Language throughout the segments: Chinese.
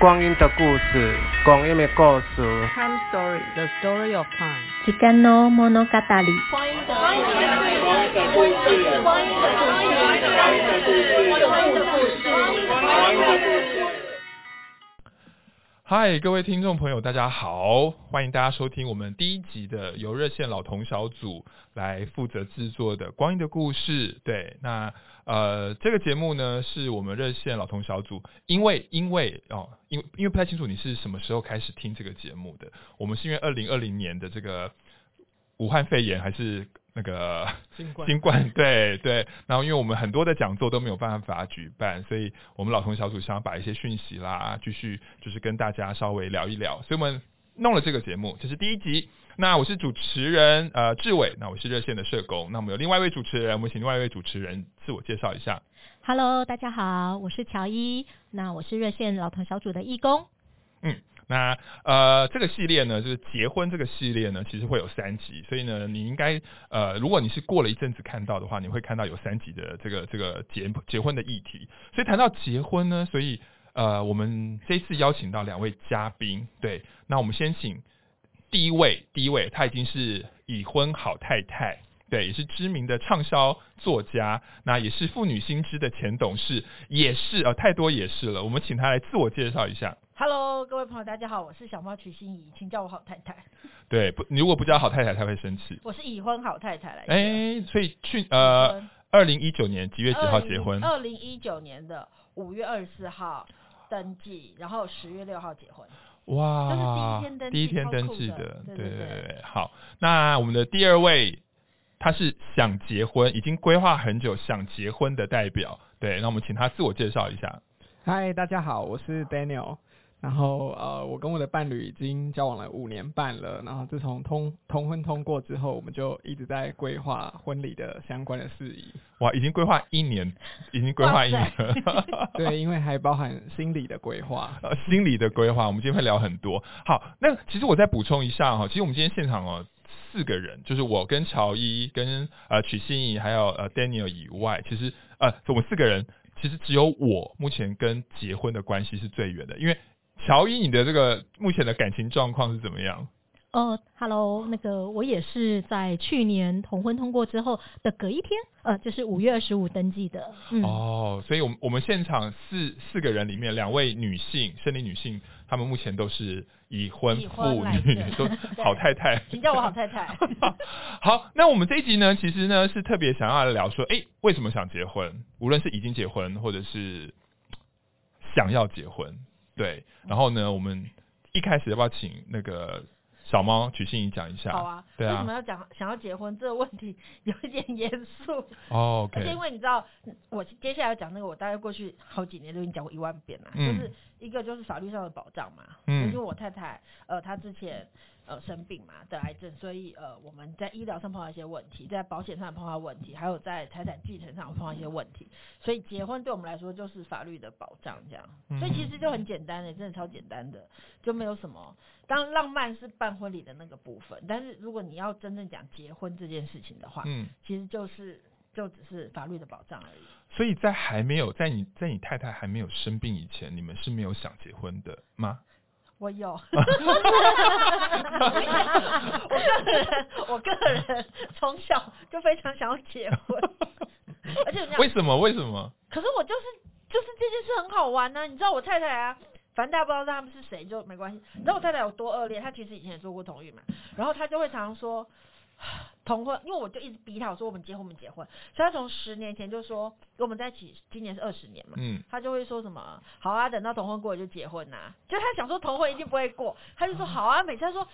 光阴的故事，光阴的故事。Time story, the story of time。时间の物語。光阴的故事，光阴的故事，光阴的故事，光阴的故事，光阴的故事。嗨，各位听众朋友，大家好，欢迎大家收听我们第一集的由热线老同小组来负责制作的《光阴的故事》。对，那。呃，这个节目呢，是我们热线老同小组，因为因为哦，因为因为不太清楚你是什么时候开始听这个节目的，我们是因为二零二零年的这个武汉肺炎还是那个新冠，新冠对对，然后因为我们很多的讲座都没有办法举办，所以我们老同小组想把一些讯息啦，继续就是跟大家稍微聊一聊，所以我们弄了这个节目，这是第一集。那我是主持人，呃，志伟。那我是热线的社工。那我们有另外一位主持人，我们请另外一位主持人自我介绍一下。Hello，大家好，我是乔伊。那我是热线老同小组的义工。嗯，那呃，这个系列呢，就是结婚这个系列呢，其实会有三集。所以呢，你应该呃，如果你是过了一阵子看到的话，你会看到有三集的这个这个结结婚的议题。所以谈到结婚呢，所以呃，我们这次邀请到两位嘉宾。对，那我们先请。第一位，第一位，她已经是已婚好太太，对，也是知名的畅销作家，那也是妇女新知的前董事，也是呃，太多也是了。我们请她来自我介绍一下。Hello，各位朋友，大家好，我是小猫曲心怡，请叫我好太太。对，不，你如果不叫好太太，她会生气。我是已婚好太太来。哎，所以去呃，二零一九年几月几号结婚？二零一九年的五月二十四号登记，然后十月六号结婚。哇，第一天登记的，对对对，好。那我们的第二位，他是想结婚，已经规划很久想结婚的代表，对。那我们请他自我介绍一下。嗨，大家好，我是 Daniel。然后呃，我跟我的伴侣已经交往了五年半了。然后自从通同婚通过之后，我们就一直在规划婚礼的相关的事宜。哇，已经规划一年，已经规划一年了。对，因为还包含心理的规划。呃，心理的规划，我们今天会聊很多。好，那其实我再补充一下哈，其实我们今天现场哦，四个人，就是我跟乔伊、跟呃曲欣怡还有呃 Daniel 以外，其实呃我们四个人，其实只有我目前跟结婚的关系是最远的，因为。乔伊，你的这个目前的感情状况是怎么样？哦哈喽，那个我也是在去年同婚通过之后的隔一天，呃，就是五月二十五登记的。嗯、哦，所以，我们我们现场四四个人里面，两位女性，生理女性，她们目前都是已婚妇女，都好太太，请叫我好太太。好，那我们这一集呢，其实呢是特别想要来聊说，哎，为什么想结婚？无论是已经结婚，或者是想要结婚。对，然后呢，我们一开始要不要请那个小猫曲信怡讲一下？好啊，对啊，为什么要讲想要结婚这个问题有一点严肃。哦而且因为你知道，我接下来要讲那个，我大概过去好几年都已经讲过一万遍了，嗯，就是一个就是法律上的保障嘛，嗯，因为我太太呃，她之前。呃，生病嘛，得癌症，所以呃，我们在医疗上碰到一些问题，在保险上碰到问题，还有在财产继承上碰到一些问题，所以结婚对我们来说就是法律的保障，这样，所以其实就很简单的，真的超简单的，就没有什么。当浪漫是办婚礼的那个部分，但是如果你要真正讲结婚这件事情的话，嗯，其实就是就只是法律的保障而已。所以在还没有在你在你太太还没有生病以前，你们是没有想结婚的吗？我有，我个人，我个人从小就非常想要结婚，而且为什么？为什么？可是我就是就是这件事很好玩呢、啊。你知道我太太啊，反正大家不知道他们是谁就没关系。你知道我太太有多恶劣？她其实以前也做过同育嘛，然后她就会常常说。同婚，因为我就一直逼他，我说我们结婚，我们结婚。所以他从十年前就说跟我们在一起，今年是二十年嘛，嗯，他就会说什么好啊，等到同婚过了就结婚呐、啊。就他想说同婚一定不会过，他就说好啊，每次他说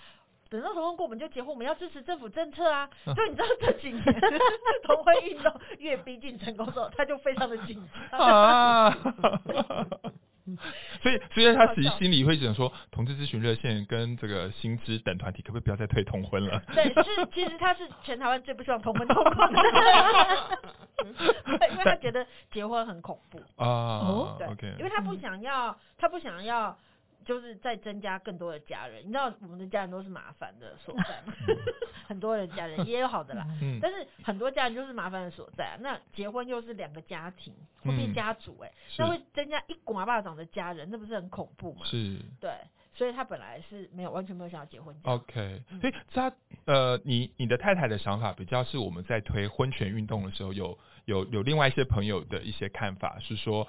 等到同婚过我们就结婚，我们要支持政府政策啊。就你知道这几年 同婚运动越逼近成功之后，他就非常的紧张。啊 所以，所以他其实心里会想说，同志咨询热线跟这个薪资等团体，可不可以不要再推同婚了？对，是其实他是全台湾最不希望同婚通过的，因为他觉得结婚很恐怖啊。对，因为他不想要，他不想要就是再增加更多的家人。你知道我们的家人都是麻烦的所在嘛，很多人家人也有好的啦，嗯。但是很多家人就是麻烦的所在啊。那结婚又是两个家庭，会变家族哎、那会增加一寡巴掌的家人，那不是很恐怖吗？是。对，所以他本来是没有完全没有想要结婚。OK，嗯。所以他呃，你你的太太的想法比较是我们在推婚权运动的时候有有有另外一些朋友的一些看法是说，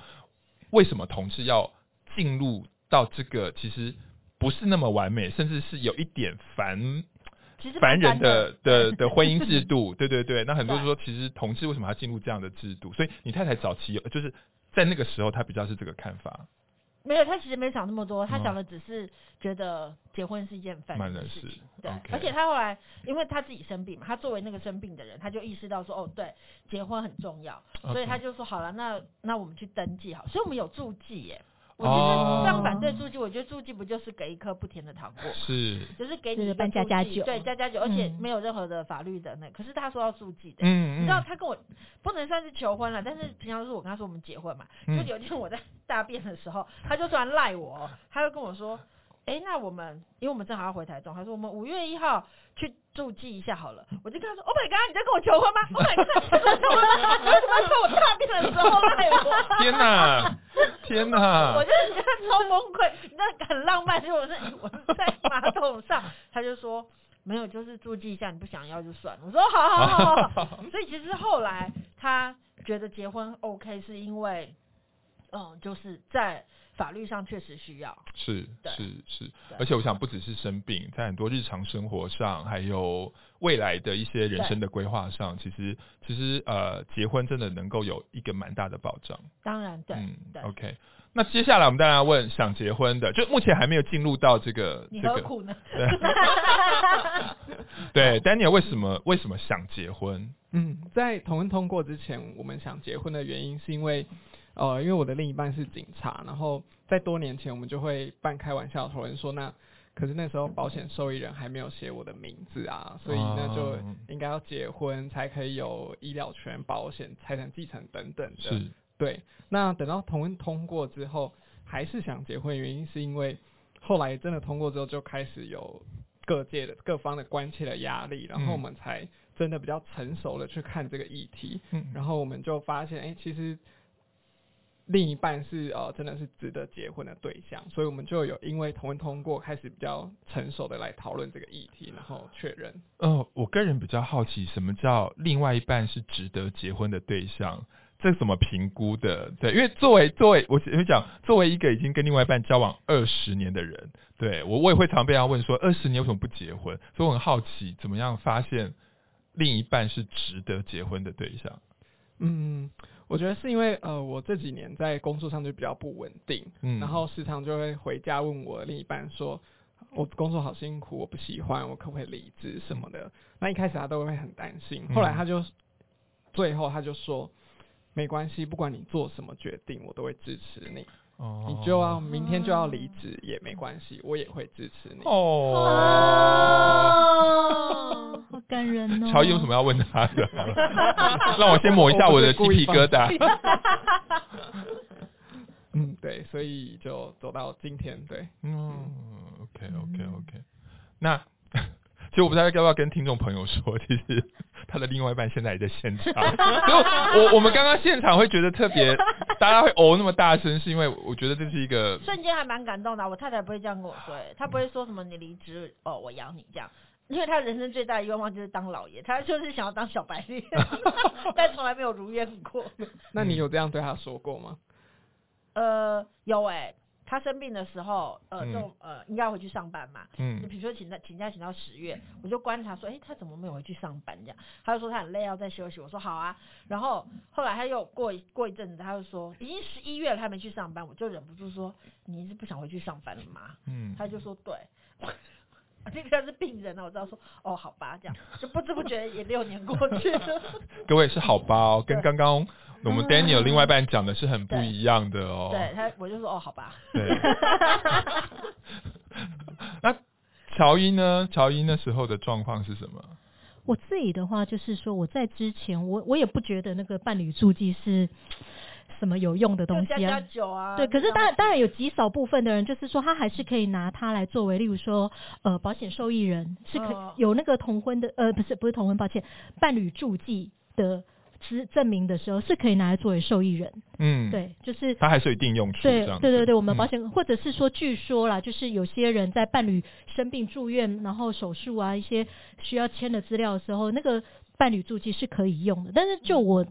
为什么同志要进入到这个其实不是那么完美，甚至是有一点烦其实烦人的的的的 婚姻制度，对对对。那很多人说，其实同志为什么要进入这样的制度？所以你太太早期有就是在那个时候，她比较是这个看法。没有，她其实没想那么多，他嗯想的只是觉得结婚是一件烦人的事情。对而且她后来，因为她自己生病嘛，她作为那个生病的人，她就意识到说，哦，对，结婚很重要，所以她就说，好了，那那我们去登记好，所以我们有注记耶。我哦觉得这样反对注记，我觉得注记不就是给一颗不甜的糖果，是，就是给你一个注办家家酒对，加加酒，而且嗯没有任何的法律的那，可是他说要注记的。嗯你知道他跟我不能算是求婚了，但是平常是我跟他说我们结婚嘛。就嗯有一天我在大便的时候，他就突然赖我，他就跟我说：“哎、那我们因为我们正好要回台中，他说我们五月一号去住记一下好了。”我就跟他说：“Oh my god，你在跟我求婚吗？Oh my god，为什么在我大便的时候赖我？” 天哪，天哪 我！就是觉得超崩溃，那很浪漫，结果是我是在马桶上，他就说没有，就是注记一下，你不想要就算了。我说好好好好好。所以其实后来他觉得结婚 OK，是因为嗯，就是在法律上确实需要。是对是是，而且我想不只是生病，在很多日常生活上，还有未来的一些人生的规划上，其实其实呃，结婚真的能够有一个蛮大的保障。当然，对、嗯对。，OK。那接下来我们当然要问想结婚的，就目前还没有进入到这个你这个。何苦呢？对，Daniel 为什么为什么想结婚？嗯，在同婚通过之前，我们想结婚的原因是因为，呃，因为我的另一半是警察，然后在多年前我们就会半开玩笑讨论说，那可是那时候保险受益人还没有写我的名字啊，所以那就哦应该要结婚才可以有医疗权、保险、财产继承等等的。是对，那等到同婚通过之后，还是想结婚，原因是因为后来真的通过之后，就开始有各界的各方的关切的压力，然后我们才真的比较成熟的去看这个议题，嗯然后我们就发现，哎、其实另一半是呃真的是值得结婚的对象，所以我们就有因为同婚通过，开始比较成熟的来讨论这个议题，然后确认。呃，我个人比较好奇，什么叫另外一半是值得结婚的对象？这怎么评估的？对，因为作为作为我我讲，作为一个已经跟另外一半交往二十年的人，对我我也会常被他问说，二十年为什么不结婚？所以我很好奇，怎么样发现另一半是值得结婚的对象？嗯，我觉得是因为呃，我这几年在工作上就比较不稳定，嗯然后时常就会回家问我另一半说，我工作好辛苦，我不喜欢，我可不可以离职什么的。那一开始他都会很担心，后来他就、最后他就说，没关系，不管你做什么决定，我都会支持你。哦你就要明天就要离职也没关系，我也会支持你。哦，哦，好感人哦。乔伊有什么要问他的？让我先抹一下我的鸡皮疙瘩。嗯，对，所以就走到今天，对。嗯，OK OK OK，那其实我不知道要不要跟听众朋友说，其实他的另外一半现在也在现场，所以我我们刚刚现场会觉得特别，大家会哦那么大声，是因为我觉得这是一个瞬间还蛮感动的啊。我太太不会这样跟我说，欸她不会说什么你离职哦，我养你这样。因为她人生最大的愿望就是当老爷，她就是想要当小白脸，但从来没有如愿过。那你有这样对他说过吗？呃，有哎、她生病的时候，呃，嗯就呃应该要回去上班嘛。嗯就嗯比如说请假请假请到十月，我就观察说，哎、他怎么没有回去上班这样？他就说他很累，要再休息。我说好啊。然后后来他又过一过一阵子，他就说已经十一月了，他没去上班，我就忍不住说，你是不想回去上班了吗？嗯，他就说对。这个是病人啊，我知道说哦，好吧，这样就不知不觉也六年过去了。各位是好吧哦，跟对刚刚我们 Daniel 另外一半讲的是很不一样的哦。对他，我就说哦，好吧。对。那乔伊呢？乔伊那时候的状况是什么？我自己的话就是说，我在之前我我也不觉得那个伴侣注记是什么有用的东西啊。加加酒啊。对，可是当然当然有极少部分的人，就是说他还是可以拿它来作为，例如说呃保险受益人是可、哦、有那个同婚的呃不是不是同婚，抱歉，伴侣注记的。是证明的时候是可以拿来作为受益人，嗯，对，就是它还是有一定用处，对，对对对，我们保险、嗯、或者是说，据说啦，就是有些人在伴侣生病住院，然后手术啊一些需要签的资料的时候，那个伴侣注记是可以用的。但是就我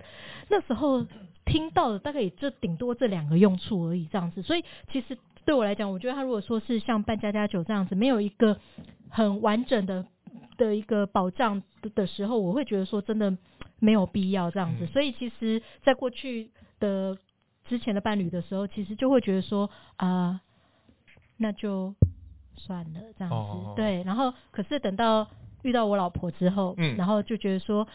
那时候听到的，大概也就顶多这两个用处而已，这样子。所以其实对我来讲，我觉得他如果说是像办家家酒这样子，没有一个很完整的的一个保障的时候，我会觉得说真的。没有必要这样子，所以其实，在过去的之前的伴侣的时候，其实就会觉得说啊、呃，那就算了。这样子。哦、对，然后可是等到遇到我老婆之后，嗯，然后就觉得说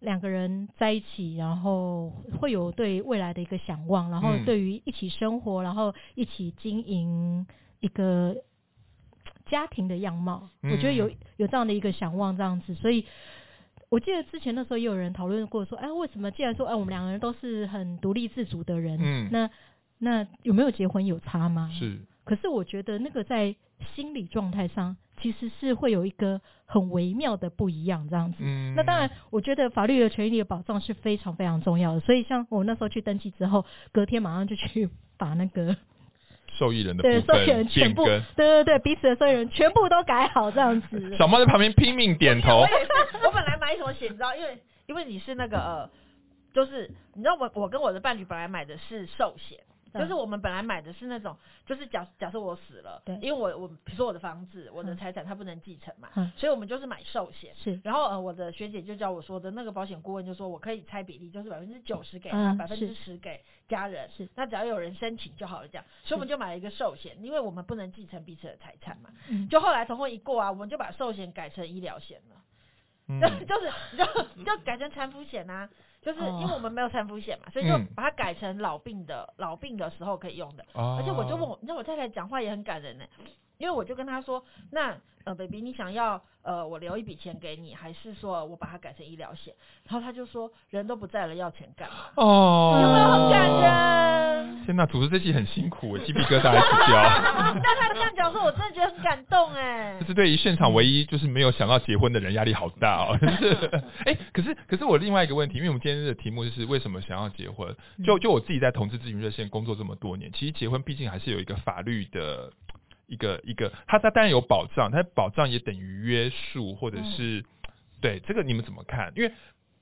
两个人在一起，然后会有对未来的一个想望，然后对于一起生活，然后一起经营一个家庭的样貌，我觉得有有这样的一个想望这样子，所以。我记得之前那时候也有人讨论过，说，哎，为什么既然说，哎，我们两个人都是很独立自主的人，嗯，那那有没有结婚有差吗？是。可是我觉得那个在心理状态上，其实是会有一个很微妙的不一样，这样子。嗯。那当然，我觉得法律的权益的保障是非常非常重要的。所以，像我那时候去登记之后，隔天马上就去把那个。受益人的部分对，受益人全部，对对对，彼此的受益人全部都改好这样子。小猫在旁边拼命点头。我也是，我本来买什么险，你知道，因为因为你是那个呃，就是你知道我我跟我的伴侣本来买的是寿险。就是我们本来买的是那种，就是假假设我死了，对，因为我我比如说我的房子，我的财产它不能继承嘛，嗯，所以我们就是买寿险，是。然后呃，我的学姐就叫我说的那个保险顾问就说我可以拆比例，就是百分之九十给他，百分之十给家人，是。那只要有人申请就好了，这样。所以我们就买了一个寿险，因为我们不能继承彼此的财产嘛。嗯。就后来同婚一过啊，我们就把寿险改成医疗险了，嗯，就是 就就改成产妇险呐。就是因为我们没有产妇险嘛，所以就把它改成老病的、嗯、老病的时候可以用的。而且我就问我，你知道我太太讲话也很感人呢，因为我就跟他说，那呃，baby，你想要呃我留一笔钱给你，还是说我把它改成医疗险？然后他就说，人都不在了，要钱干嘛？哦，有没有很感人？天哪，主持这期很辛苦，鸡皮疙瘩一直掉。但 他这样讲说，我真的觉得很感动哎。这是对于现场唯一就是没有想到结婚的人压力好大哦。哎，可是可是我另外一个问题，因为我们今天的题目就是为什么想要结婚？就就我自己在同志咨询热线工作这么多年，其实结婚毕竟还是有一个法律的一个一个，它它当然有保障，它保障也等于约束，或者是对这个你们怎么看？因为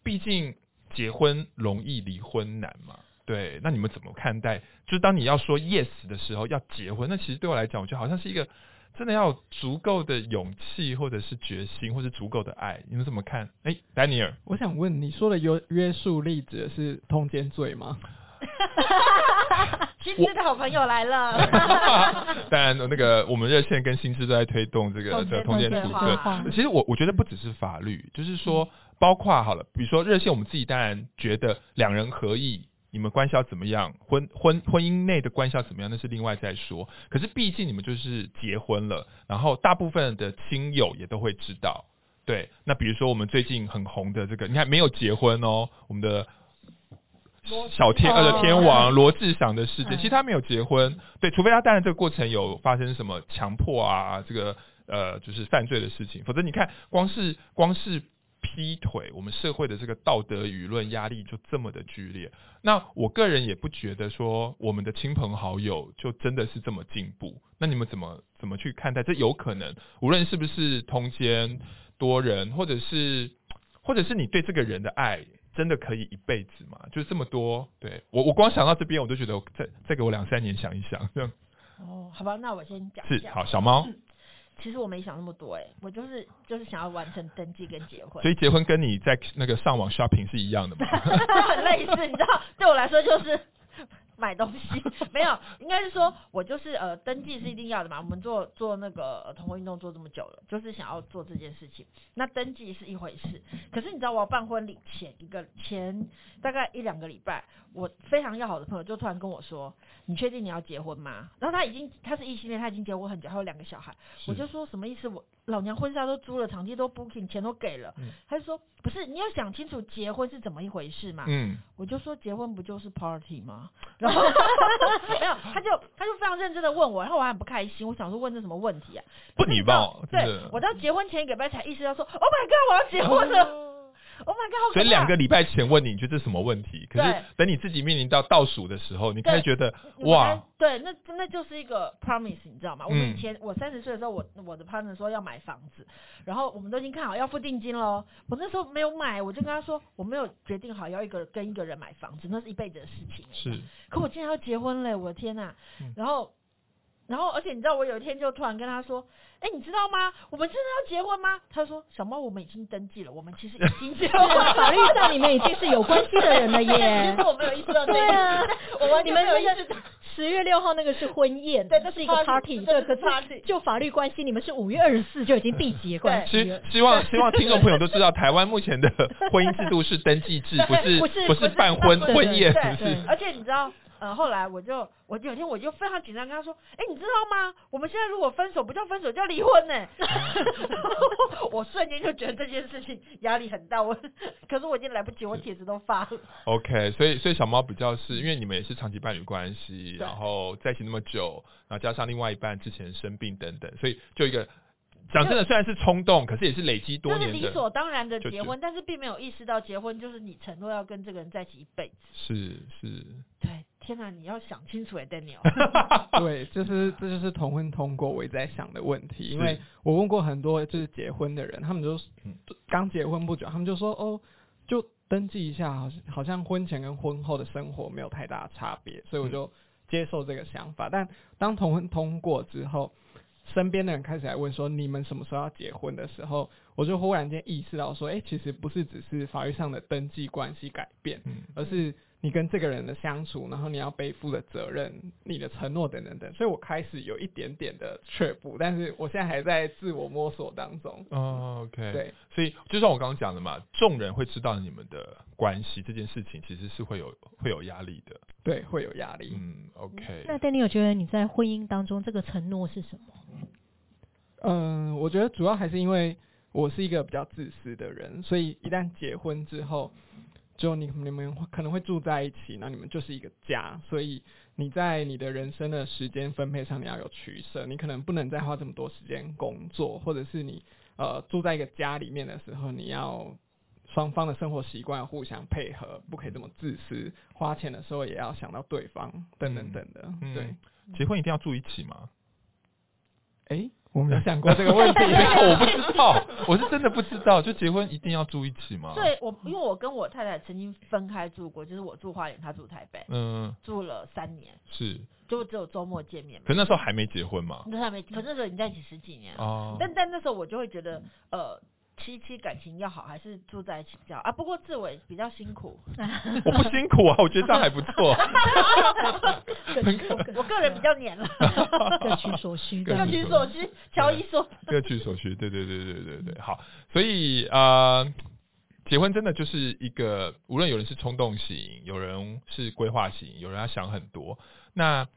毕竟结婚容易，离婚难嘛。对，那你们怎么看待？就是当你要说 yes 的时候，要结婚，那其实对我来讲，我觉得好像是一个真的要有足够的勇气，或者是决心，或者是足够的爱。你们怎么看？哎，丹尼尔，我想问，你说的约约束力指的是通奸罪吗？新知的好朋友来了。当然，那个我们热线跟新知都在推动这个这个通奸处罚。其实我我觉得不只是法律，就是说包括好了，比如说热线，我们自己当然觉得两人合意。你们关系要怎么样？婚婚婚姻内的关系要怎么样？那是另外再说。可是毕竟你们就是结婚了，然后大部分的亲友也都会知道。对，那比如说我们最近很红的这个，你看没有结婚哦，我们的小天呃的天王罗志祥的事件，其实他没有结婚。对，除非他当然这个过程有发生什么强迫啊，这个呃就是犯罪的事情，否则你看光是光是。劈腿，我们社会的这个道德舆论压力就这么的剧烈。那我个人也不觉得说我们的亲朋好友就真的是这么进步。那你们怎么怎么去看待？这有可能，无论是不是通奸多人，或者是或者是你对这个人的爱真的可以一辈子吗？就是这么多。对我，我光想到这边，我都觉得再再给我两三年想一想。这样。哦，好吧，那我先讲。是，好，小猫。其实我没想那么多哎，我就是就是想要完成登记跟结婚。所以结婚跟你在那个上网 shopping 是一样的吗？很 类似，你知道，对我来说就是买东西，没有，应该是说我就是呃登记是一定要的嘛。我们做做那个同婚运动做这么久了，就是想要做这件事情。那登记是一回事，可是你知道我要办婚礼前一个前大概一两个礼拜，我非常要好的朋友就突然跟我说：“你确定你要结婚吗？”然后他已经他是异性恋，他已经结婚很久，还有两个小孩。我就说什么意思？我老娘婚纱都租了，场地都 booking，钱都给了。嗯、他就说：“不是，你要想清楚结婚是怎么一回事嘛。”嗯，我就说结婚不就是 party 吗？然 后没有，他就他就非常认真的问我，然后我还很不开心，我想说问这什么问题啊？不礼貌。对，我到结婚前一个礼拜才意识到说，Oh my god，我要结婚了。哦 Oh my god！所以两个礼拜前问你，你觉得这是什么问题？可是等你自己面临到倒数的时候，你开始觉得哇，对，那那就是一个 promise，你知道吗？我们以前我三十岁的时候，我我的 partner 说要买房子，然后我们都已经看好要付定金喽。我那时候没有买，我就跟他说我没有决定好要一个跟一个人买房子，那是一辈子的事情。是，可我今天要结婚嘞，我的天呐！然后。然后，而且你知道，我有一天就突然跟他说：“哎，你知道吗？我们真的要结婚吗？”他说：“小猫，我们已经登记了，我们其实已经结婚了，法律上你们已经是有关系的人了耶。”其实我没有意识到这个。对啊，我们你们那个十月六号那个是婚宴，对，那是一个 party，对，可是就法律关系，你们是五月二十四就已经缔结关系了。希希望希望听众朋友都知道，台湾目前的婚姻制度是登记制，不是不是不是办婚婚宴，不是。而且你知道。呃，后来我就，我有一天我就非常紧张，跟他说，哎，你知道吗？我们现在如果分手，不叫分手，叫离婚呢。我瞬间就觉得这件事情压力很大，我，可是我已经来不及，我帖子都发了。OK，所以所以小猫比较是因为你们也是长期伴侣关系，然后在一起那么久，然后加上另外一半之前生病等等，所以就一个。讲真的，虽然是冲动，可是也是累积多年的，就是理所当然的结婚，但是并没有意识到结婚就是你承诺要跟这个人在一起一辈子。是是。对，天哪，你要想清楚哎，Daniel。对，就是这就是同婚通过我一直在想的问题，因为我问过很多就是结婚的人，他们就刚结婚不久，他们就说哦，就登记一下，好像好像婚前跟婚后的生活没有太大差别，所以我就接受这个想法。但当同婚通过之后，身边的人开始来问说，你们什么时候要结婚的时候，我就忽然间意识到说，哎、欸，其实不是只是法律上的登记关系改变，嗯、而是你跟这个人的相处，然后你要背负的责任、你的承诺等等等。所以我开始有一点点的却步，但是我现在还在自我摸索当中。哦，OK，对，所以就像我刚刚讲的嘛，众人会知道你们的关系，这件事情其实是会有会有压力的。对，会有压力。嗯，OK。那 Danny，我觉得你在婚姻当中这个承诺是什么？嗯，我觉得主要还是因为我是一个比较自私的人，所以一旦结婚之后，就你你们可能会住在一起，那你们就是一个家，所以你在你的人生的时间分配上你要有取舍，你可能不能再花这么多时间工作，或者是你呃住在一个家里面的时候，你要双方的生活习惯互相配合，不可以这么自私，花钱的时候也要想到对方，等等等的。嗯、对，结婚一定要住一起吗？哎、欸。我没有想过这个问题，我不知道，我是真的不知道，就结婚一定要住一起吗？对，我因为我跟我太太曾经分开住过，就是我住花莲，她住台北，嗯，住了三年，是，就只有周末见面。可那时候还没结婚嘛？那还没，可那时候已经在一起十几年了。哦，但但那时候我就会觉得，呃。妻妻感情要好，还是住在一起比较啊？不过志伟比较辛苦，我不辛苦啊，我觉得这样还不错。我个人比较黏了，各取所需，各取所需，乔伊说，各取所需，对对对对对对，好，所以呃，结婚真的就是一个，无论有人是冲动型，有人是规划型，有人要想很多。那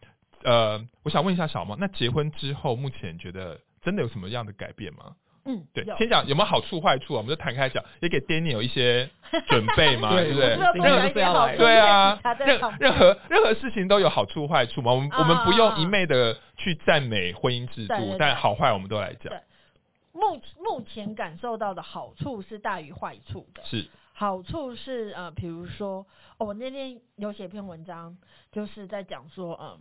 呃，我想问一下小猫，那结婚之后，目前觉得真的有什么样的改变吗？嗯，对，先讲有没有好处坏处啊？我们就摊开讲，也给 Danny 有一些 准备嘛，对不对？任何要来，对啊，任任何任何事情都有好处坏处嘛。我们我们不用一昧的去赞美婚姻制度，但好坏我们都来讲。对，目目前感受到的好处是大于坏处的。是，好处是呃，比如说，哦，我那天有写篇文章，就是在讲说，嗯。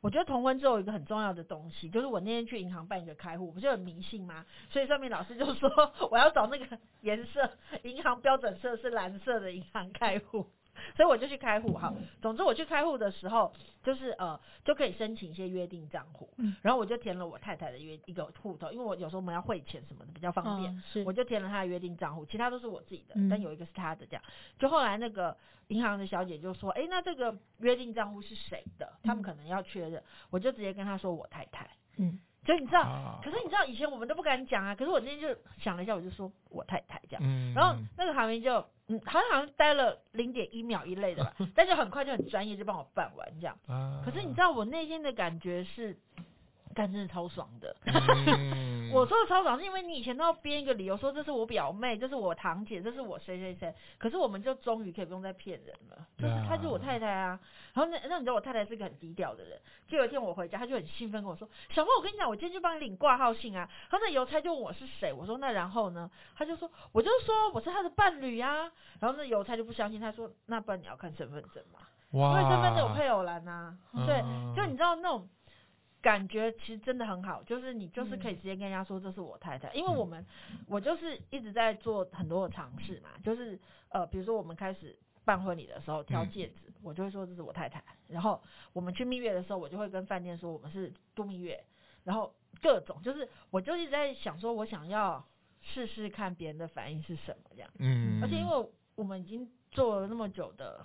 我觉得同婚之后有一个很重要的东西，就是我那天去银行办一个开户，不是很迷信吗？所以上面老师就说 我要找那个颜色，银行标准色是蓝色的银行开户。所以我就去开户。哈，总之我去开户的时候，就是呃就可以申请一些约定账户。嗯，然后我就填了我太太的约一个户头，因为我有时候我们要汇钱什么的比较方便，哦、是我就填了他的约定账户，其他都是我自己的，嗯、但有一个是他的这样。就后来那个银行的小姐就说：“哎，那这个约定账户是谁的？他们可能要确认。嗯”我就直接跟他说：“我太太。”嗯。所以你知道，啊、可是你知道以前我们都不敢讲啊。可是我今天就想了一下，我就说我太太这样。嗯、然后那个行员就嗯，好像好像待了零点一秒一类的吧，但是很快就很专业，就帮我办完这样。啊、可是你知道我内心的感觉是。干真的超爽的，嗯、我说的超爽是因为你以前都要编一个理由说，这是我表妹，这是我堂姐，这是我谁谁谁，可是我们就终于可以不用再骗人了，就是她就是我太太啊。然后那那你知道我太太是个很低调的人，就有一天我回家，她就很兴奋跟我说：“小莫，我跟你讲，我今天就帮你领挂号信啊。”然后那邮差就问我是谁，我说那然后呢？他就说我就说我是他的伴侣啊。然后那邮差就不相信，他说那不然你要看身份证嘛，哇因为身份证有配偶栏啊。嗯、对，就你知道那种。感觉其实真的很好，就是你就是可以直接跟人家说这是我太太，嗯、因为我们我就是一直在做很多的尝试嘛，就是呃比如说我们开始办婚礼的时候挑戒指，嗯、我就会说这是我太太，然后我们去蜜月的时候，我就会跟饭店说我们是度蜜月，然后各种就是我就一直在想说我想要试试看别人的反应是什么这样，嗯，而且因为我们已经做了那么久的。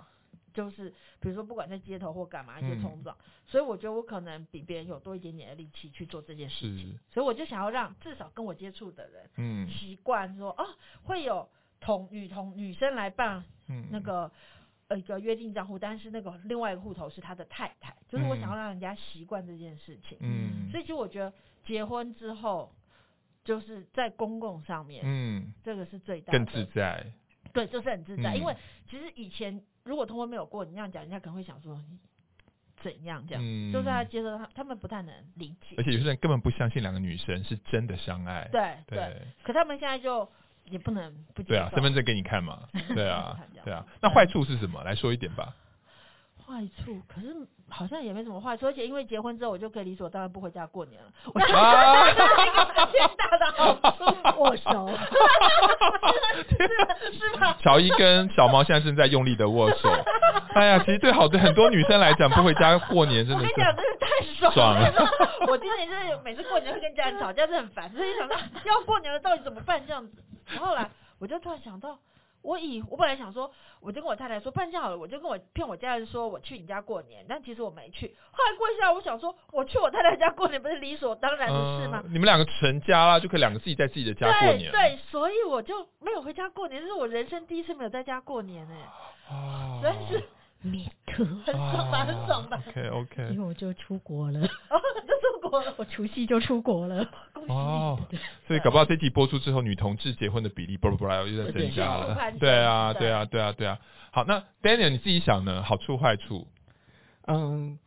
就是比如说，不管在街头或干嘛一些冲撞，嗯、所以我觉得我可能比别人有多一点点的力气去做这件事情，所以我就想要让至少跟我接触的人，嗯，习惯说哦，会有同女同女生来办，那个、嗯、呃一个约定账户，但是那个另外一个户头是他的太太，就是我想要让人家习惯这件事情，嗯，所以其实我觉得结婚之后就是在公共上面，嗯，这个是最大的更自在，对，就是很自在，嗯、因为其实以前。如果通婚没有过，你那样讲，人家可能会想说怎样这样，嗯、就是他接受他，他们不太能理解。而且有些人根本不相信两个女生是真的相爱。对对，对。可他们现在就也不能不接受。对啊，身份证给你看嘛。对啊，对啊。那坏处是什么？来说一点吧。坏处，可是好像也没什么坏处，而且因为结婚之后，我就可以理所当然不回家过年了。啊！天大的好处，握手。乔伊跟小猫现在正在用力的握手。哎呀，其实对好多很多女生来讲，不回家过年真的是。我跟你讲，真是太爽了。我今年就是每次过年会跟家人吵架，是很烦，所以想到要过年了，到底怎么办这样子？然后来，我就突然想到。我以我本来想说，我就跟我太太说，办这样好了，我就跟我骗我家人说我去你家过年，但其实我没去。后来过一下，我想说，我去我太太家过年不是理所当然的事吗？嗯、你们两个成家了，就可以两个自己在自己的家过年。对对，所以我就没有回家过年，这是我人生第一次没有在家过年哎、欸，哦，真是。Me too，很爽吧，很爽吧。OK OK，因为我就出国了，哦，就出国了，我除夕就出国了。恭喜哦，所以搞不好这集播出之后，女同志结婚的比例，不不不，又在增加了。对啊，对啊，对啊，对啊。好，那 Daniel 你自己想呢？好处坏处？嗯，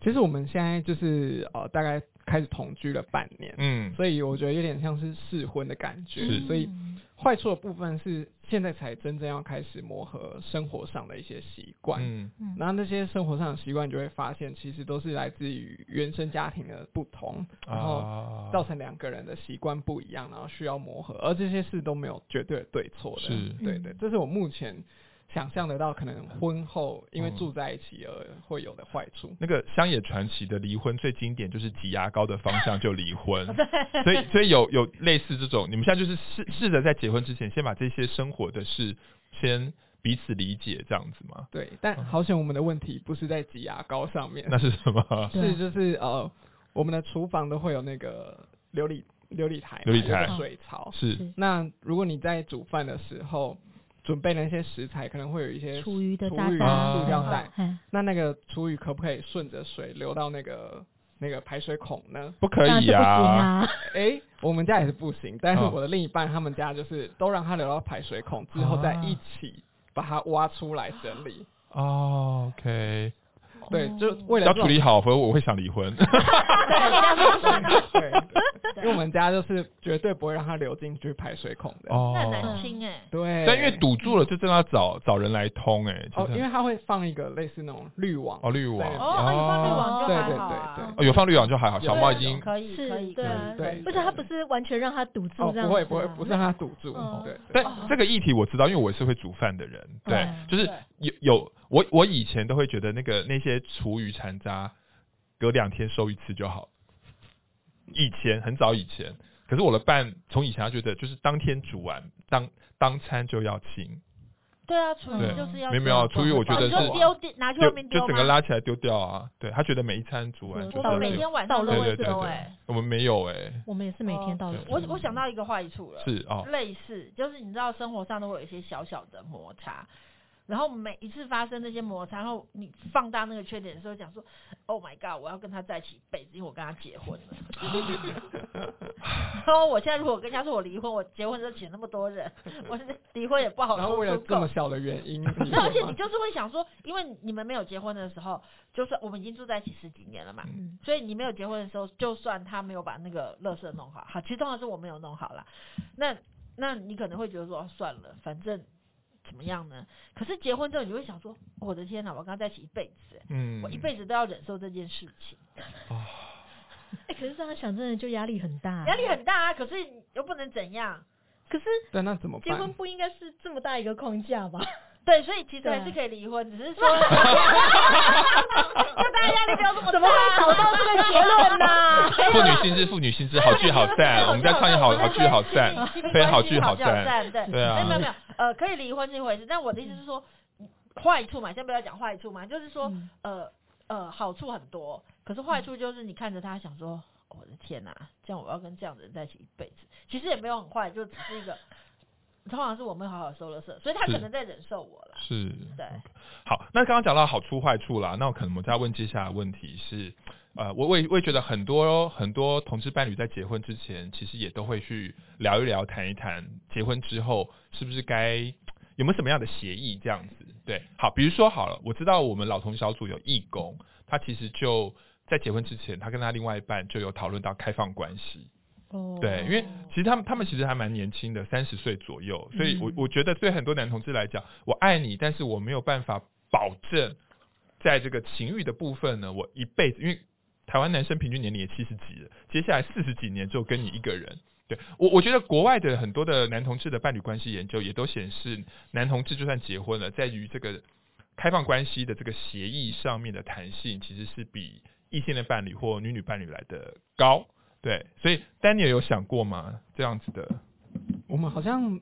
其实我们现在就是呃，大概开始同居了半年，嗯，所以我觉得有点像是试婚的感觉，是。所以。坏处的部分是现在才真正要开始磨合生活上的一些习惯，嗯，然后那些生活上的习惯就会发现，其实都是来自于原生家庭的不同，然后造成两个人的习惯不一样，然后需要磨合，而这些事都没有绝对的对错的，是，对对，这是我目前。想象得到可能婚后因为住在一起而会有的坏处。嗯、那个乡野传奇的离婚最经典就是挤牙膏的方向就离婚，所以所以有有类似这种，你们现在就是试试着在结婚之前先把这些生活的事先彼此理解这样子吗？对，但好险我们的问题不是在挤牙膏上面，那是什么？是就是呃，我们的厨房都会有那个琉璃琉璃台，琉璃台水槽是。那如果你在煮饭的时候。准备那些食材可能会有一些厨余的厨余塑料袋，嗯、那那个厨余可不可以顺着水流到那个那个排水孔呢？不可以啊！哎、欸，我们家也是不行，但是我的另一半他们家就是都让它流到排水孔之后再一起把它挖出来整理。哦，OK。对，就为了要处理好，否则我会想离婚。对，对，对，因为我们家就是绝对不会让他流进去排水孔的。哦，那很难清哎。对。但因为堵住了，就真的要找找人来通哎。哦，因为他会放一个类似那种滤网。哦，滤网。哦，有放滤网就还好啊。对对对。哦，有放滤网就还好，小猫已经可以可以可以。对。而且他不是完全让他堵住这样。不会不会，不是让他堵住。对。但这个议题我知道，因为我是会煮饭的人。对，就是有有我我以前都会觉得那个那些厨余残渣，隔两天收一次就好。以前很早以前，可是我的伴从以前他觉得就是当天煮完当当餐就要清。对啊，厨余就是要。没有没有，厨余我觉得是丢拿去外面丢就整个拉起来丢掉啊。对他觉得每一餐煮完，我们每天晚上都会丢哎。我们没有哎。我们也是每天倒。我我想到一个坏处了，是哦，类似就是你知道生活上都会有一些小小的摩擦。然后每一次发生那些摩擦，然后你放大那个缺点的时候，讲说：“Oh my god，我要跟他在一起一辈子，因为我跟他结婚了。”然后我现在如果跟人家说我离婚，我结婚的时候请那么多人，我离婚也不好说出口。然后为了这么小的原因，而且你就是会想说，因为你们没有结婚的时候，就算我们已经住在一起十几年了嘛，嗯、所以你没有结婚的时候，就算他没有把那个垃圾弄好，好，其实通常是我没有弄好了，那那你可能会觉得说算了，反正。怎么样呢？可是结婚之后，你就会想说：“我的天哪，我跟他在一起一辈子，嗯，我一辈子都要忍受这件事情。”哦，哎，可是这样想，真的就压力很大，压力很大啊！可是又不能怎样？可是，对，那怎么办？结婚不应该是这么大一个框架吧？对，所以其实还是可以离婚，只是说，就大家压力不要这么大。怎么会找到这个结论呢？妇女心知，妇女心知，好聚好散。我们在创业，好好聚好散，非好聚好散。对对啊，没有没有，呃，可以离婚是一回事，但我的意思是说，坏处嘛，先不要讲坏处嘛，就是说，呃呃，好处很多，可是坏处就是你看着他想说，我的天哪，这样我要跟这样的人在一起一辈子，其实也没有很坏，就只是一个。通常是我们好好收了色，所以他可能在忍受我了。是，对。好，那刚刚讲到好处坏处啦，那我可能我们再问接下来的问题是，呃，我我也我也觉得很多很多同志伴侣在结婚之前，其实也都会去聊一聊、谈一谈，结婚之后是不是该有没有什么样的协议这样子？对，好，比如说好了，我知道我们老同小组有义工，他其实就在结婚之前，他跟他另外一半就有讨论到开放关系。哦，对，因为其实他们他们其实还蛮年轻的，三十岁左右，所以我我觉得对很多男同志来讲，我爱你，但是我没有办法保证，在这个情欲的部分呢，我一辈子，因为台湾男生平均年龄也七十几了，接下来四十几年就跟你一个人，对，我我觉得国外的很多的男同志的伴侣关系研究也都显示，男同志就算结婚了，在于这个开放关系的这个协议上面的弹性，其实是比异性的伴侣或女女伴侣来的高。对，所以 Daniel 有想过吗？这样子的，我们好像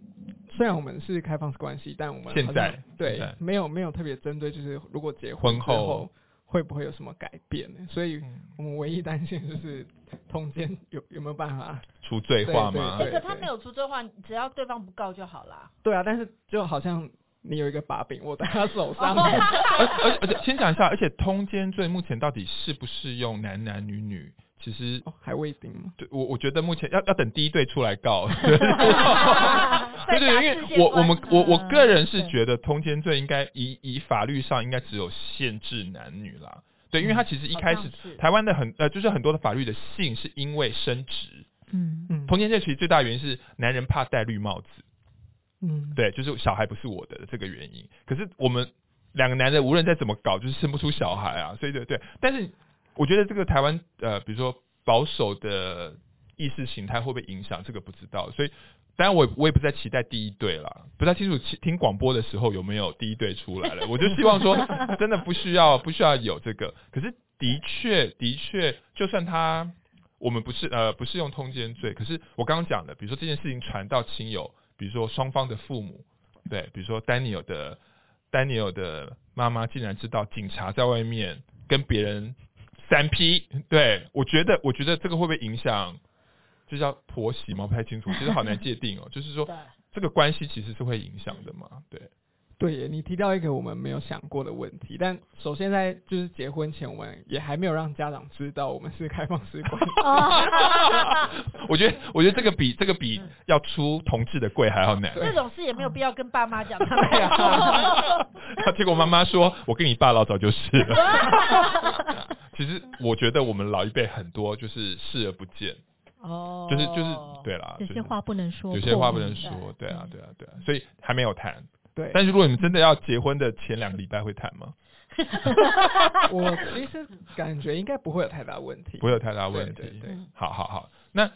虽然我们是开放式关系，但我们现在对没有没有特别针对，就是如果结婚后会不会有什么改变？所以我们唯一担心就是通奸有有没有办法除罪化吗？可是他没有除罪化，只要对方不告就好啦。对啊，但是就好像你有一个把柄握在他手上。而而而且先讲一下，而且通奸罪目前到底适不适用男男女女？其实、哦、还未定吗？对，我我觉得目前要要等第一对出来告。对 对，因为我我们我我个人是觉得通奸罪应该以以法律上应该只有限制男女啦。对，因为他其实一开始台湾的很呃就是很多的法律的性是因为生殖。嗯嗯。通奸罪其实最大的原因是男人怕戴绿帽子。嗯。对，就是小孩不是我的这个原因。可是我们两个男的无论再怎么搞，就是生不出小孩啊。所以对对，但是。我觉得这个台湾呃，比如说保守的意识形态会不会影响？这个不知道，所以当然我我也不再期待第一对了，不太清楚听广播的时候有没有第一对出来了。我就希望说真的不需要不需要有这个，可是的确的确，就算他我们不是呃不是用通奸罪，可是我刚刚讲的，比如说这件事情传到亲友，比如说双方的父母，对，比如说 Daniel 的 Daniel 的妈妈竟然知道警察在外面跟别人。三 P，对，我觉得，我觉得这个会不会影响？就叫婆媳吗？不太清楚，其实好难界定哦。就是说，这个关系其实是会影响的嘛？对。对耶，你提到一个我们没有想过的问题，但首先在就是结婚前，我们也还没有让家长知道我们是开放式关系。我觉得，我觉得这个比这个比要出同志的柜还要难。这种事也没有必要跟爸妈讲，他们呀。结果妈妈说：“我跟你爸老早就是了。”其实我觉得我们老一辈很多就是视而不见。哦，就是就是对啦，有些话不能说，有些话不能说，对对啊对啊对啊，所以还没有谈。对，但是如果你们真的要结婚的前两个礼拜会谈吗？我其实感觉应该不会有太大问题，不会有太大问题。对好好好，那。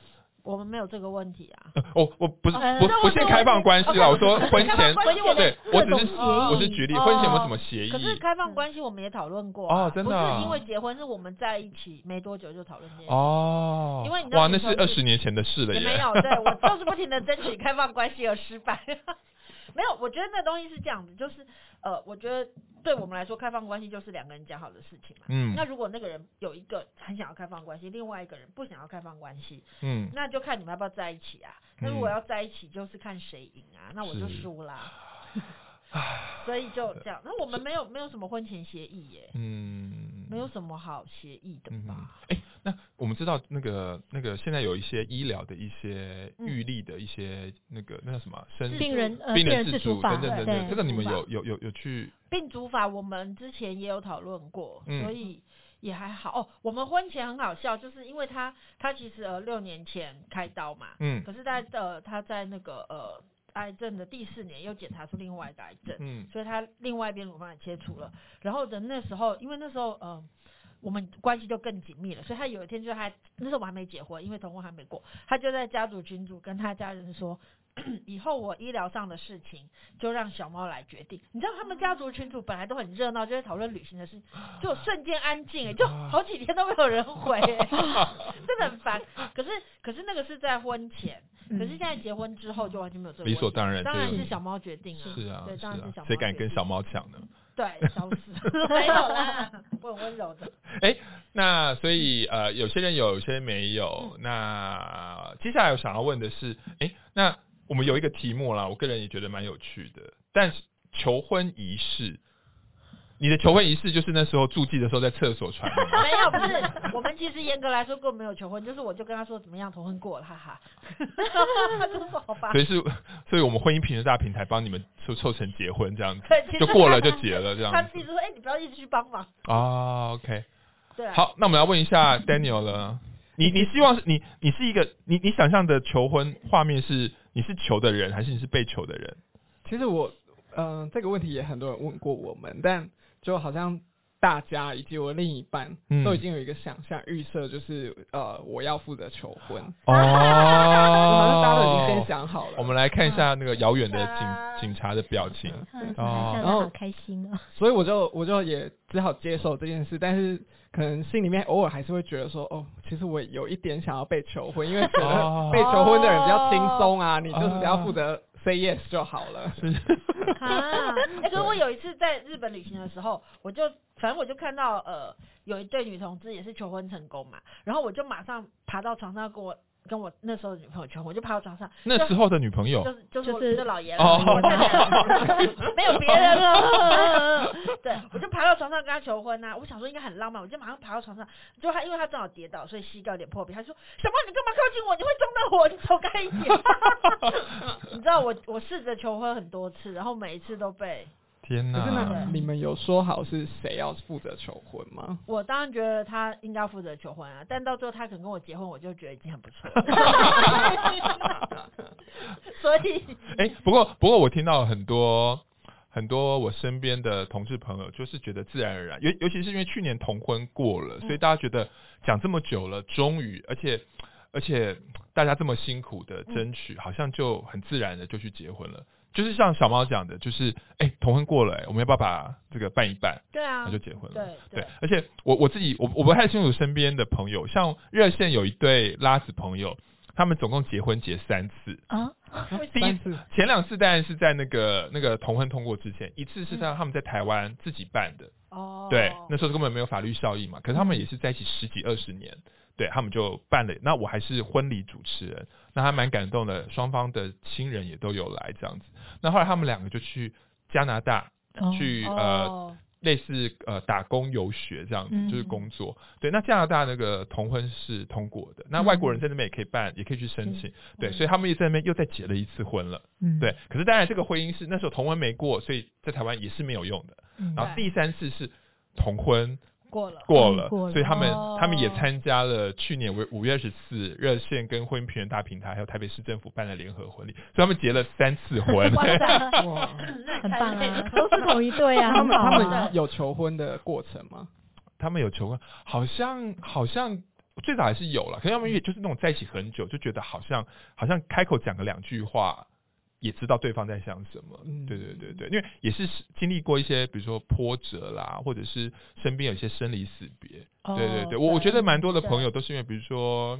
我们没有这个问题啊！哦，我不是呃不不限开放关系啦，我说婚前，对，我只是协我是举例，婚前有没有什么协议？可是开放关系我们也讨论过哦，真的，不是因为结婚，是我们在一起没多久就讨论这件事。哦，因为你哇，那是二十年前的事了耶。也没有，对我就是不停的争取开放关系而失败。没有，我觉得那东西是这样子，就是呃，我觉得对我们来说，开放关系就是两个人讲好的事情嘛。嗯。那如果那个人有一个很想要开放关系，另外一个人不想要开放关系，嗯，那就看你们要不要在一起啊。那如果要在一起，就是看谁赢啊，那我就输啦。所以就这样，那我们没有没有什么婚前协议耶，嗯，没有什么好协议的吧？哎、嗯欸，那我们知道那个那个现在有一些医疗的一些预立的一些那个、嗯、那叫什么生病人呃病人自主法等等等等，这个你们有有有有去病主法，我们之前也有讨论过，嗯、所以也还好哦。我们婚前很好笑，就是因为他他其实呃六年前开刀嘛，嗯，可是在呃他在那个呃。癌症的第四年又检查出另外一个癌症，嗯，所以他另外一边乳房也切除了。然后的那时候，因为那时候呃我们关系就更紧密了，所以他有一天就还那时候我们还没结婚，因为同婚还没过，他就在家族群组跟他家人说，以后我医疗上的事情就让小猫来决定。你知道他们家族群组本来都很热闹，就在讨论旅行的事，就瞬间安静，就好几天都没有人回，真的很烦。可是可是那个是在婚前。可是现在结婚之后就完全没有这个，理所当然，当然是小猫决定啊，是啊，对，当然是小猫。谁敢跟小猫抢呢？对，消失，没有啦，我很温柔的。哎、欸，那所以呃，有些人有，有些人没有。嗯、那接下来我想要问的是，哎、欸，那我们有一个题目啦，我个人也觉得蛮有趣的，但是求婚仪式。你的求婚仪式就是那时候住记的时候在厕所传的吗？没有，不是。我们其实严格来说根本没有求婚，就是我就跟他说怎么样同婚过了，哈哈。他就说好吧。所以是，所以我们婚姻平权大平台帮你们凑凑成结婚这样子，就过了就结了这样子。他自己说：“哎、欸，你不要一直去帮忙。”啊，OK。对啊。好，那我们要问一下 Daniel 了，你你希望是你你是一个你你想象的求婚画面是你是求的人还是你是被求的人？其实我嗯、呃，这个问题也很多人问过我们，但。就好像大家以及我另一半都已经有一个想象预设，就是呃我要负责求婚。哦，好像大家都已经先想好了。我们来看一下那个遥远的警警察的表情。哦，然后好开心哦，所以我就我就也只好接受这件事，但是可能心里面偶尔还是会觉得说，哦，其实我有一点想要被求婚，因为觉得被求婚的人比较轻松啊，你就是只要负责。Say yes 就好了。啊，哎、欸，可是我有一次在日本旅行的时候，我就反正我就看到呃有一对女同志也是求婚成功嘛，然后我就马上爬到床上跟我跟我那时候的女朋友求婚，我就爬到床上。那时候的女朋友就是就是就是老爷 没有别人了。对，我就爬到床上跟他求婚呐、啊，我想说应该很浪漫，我就马上爬到床上，就他因为他正好跌倒，所以膝盖有点破皮，他说小猫你干嘛靠近我？你会撞到我，你走开一点。你知道我我试着求婚很多次，然后每一次都被。天哪！可是那你们有说好是谁要负责求婚吗？我当然觉得他应该负责求婚啊，但到最后他肯跟我结婚，我就觉得已经很不错。所以，哎、欸，不过不过我听到很多很多我身边的同志朋友，就是觉得自然而然，尤尤其是因为去年同婚过了，所以大家觉得讲这么久了，终于，而且而且大家这么辛苦的争取，好像就很自然的就去结婚了。就是像小猫讲的，就是哎、欸，同婚过了、欸，我们要不要把这个办一办？对啊，那就结婚了。对对，对，而且我我自己我我不太清楚身边的朋友，像热线有一对拉子朋友，他们总共结婚结三次啊。第一次前两次当然是在那个那个同婚通过之前，一次是在他们在台湾自己办的。哦、嗯。对，那时候根本没有法律效益嘛，可是他们也是在一起十几二十年。对，他们就办了，那我还是婚礼主持人，那还蛮感动的，双方的亲人也都有来这样子。那后来他们两个就去加拿大，哦、去呃、哦、类似呃打工游学这样子，嗯、就是工作。对，那加拿大那个同婚是通过的，那外国人在那边也可以办，嗯、也可以去申请。对，所以他们也在那边又再结了一次婚了。嗯，对。可是当然这个婚姻是那时候同婚没过，所以在台湾也是没有用的。嗯、然后第三次是同婚。过了，过了，嗯过了。所以他们、哦。他们也参加了去年五五月二十四热线跟婚姻平权大平台还有台北市政府办的联合婚礼，所以他们结了三次婚。哇塞。哇，很棒啊，都是同一对啊，他们他们有求婚的过程吗？他们有求婚，好像好像最早还是有了，可是他们也就是那种在一起很久，就觉得好像好像开口讲个两句话，也知道对方在想什么。嗯对对对对，因为也是经历过一些，比如说波折啦，或者是身边有一些生离死别。哦对对对，我我觉得蛮多的朋友都是因为，比如说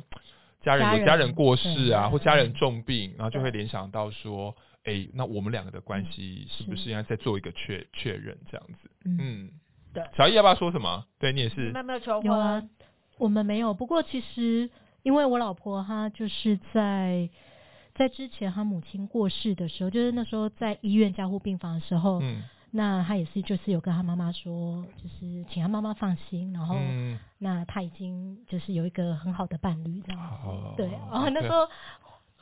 家人家人有家人过世啊，对或家人重病，然后就会联想到说，哎，那我们两个的关系是不是应该再做一个确确认这样子？嗯，嗯，对小易要不要说什么？对你也是没有求婚？有啊，我们没有。不过其实因为我老婆她就是在在之前他母亲过世的时候，就是那时候在医院加护病房的时候，嗯。那他也是就是有跟他妈妈说，就是请他妈妈放心，然后、嗯，那他已经就是有一个很好的伴侣这样子。哦对，然后那时候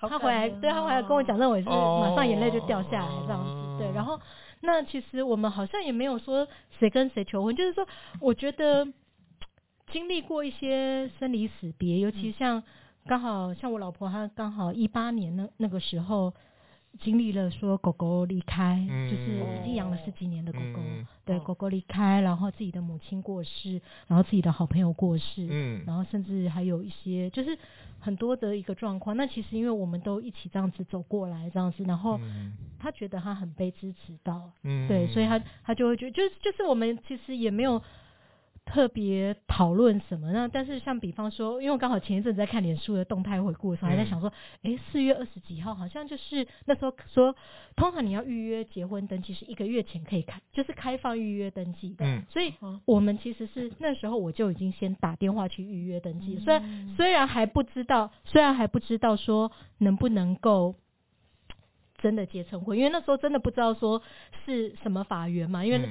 他回来，对他回来跟我讲，那我也是哦马上眼泪就掉下来这样子。对，然后那其实我们好像也没有说谁跟谁求婚，就是说我觉得经历过一些生离死别，尤其像刚好像我老婆她刚好一八年那那个时候。经历了说狗狗离开，嗯就是已经养了十几年的狗狗，嗯对，哦狗狗离开，然后自己的母亲过世，然后自己的好朋友过世，嗯然后甚至还有一些就是很多的一个状况。那其实因为我们都一起这样子走过来，这样子，然后嗯他觉得他很被支持到，嗯对，所以他他就会觉得，就是就是我们其实也没有特别讨论什么。呢但是像比方说，因为我刚好前一阵在看脸书的动态回顾的时候，还在想说，诶，四月二十几号好像就是那时候说，通常你要预约结婚登记是一个月前可以开，就是开放预约登记的。嗯所以我们其实是那时候我就已经先打电话去预约登记，虽然虽然还不知道，虽然还不知道说能不能够。真的结成婚，因为那时候真的不知道说是什么法源嘛，因为